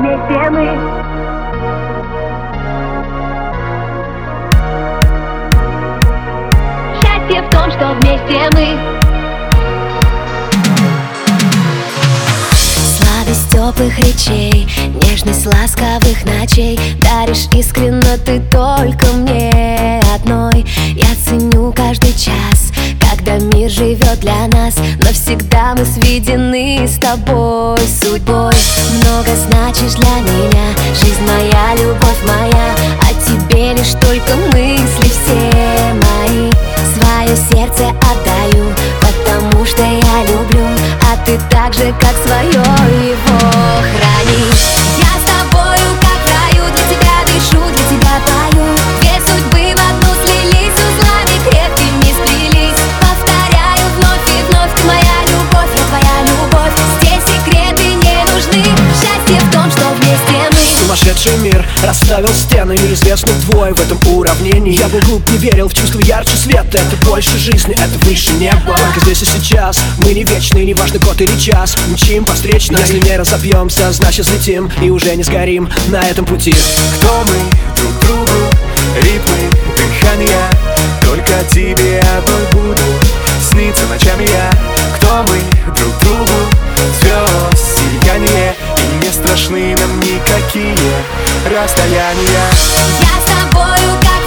вместе мы. Счастье в том, что вместе мы. Сладость теплых речей, нежность ласковых ночей. Даришь искренно ты только мне одной. Я ценю каждый час, мир живет для нас Навсегда мы сведены с тобой судьбой. Много значишь для меня, жизнь моя, любовь моя О тебе лишь только мысли все мои. Свое сердце отдаю, потому что я люблю А ты так же, как расставил стены Неизвестных двое в этом уравнении. Я был глуп, не верил в чувство ярче света. Это больше жизни, это выше неба. Только здесь и сейчас. Мы не вечны Не год или час, мчим по встречной. Если не разобьемся, значит слетим И уже не сгорим на этом пути. Кто мы? Друг другу, ритмы, дыхания. Только тебе одной буду. Сниться ночами я. Кто мы? Друг другу, страшны нам никакие расстояния. Я с тобою, как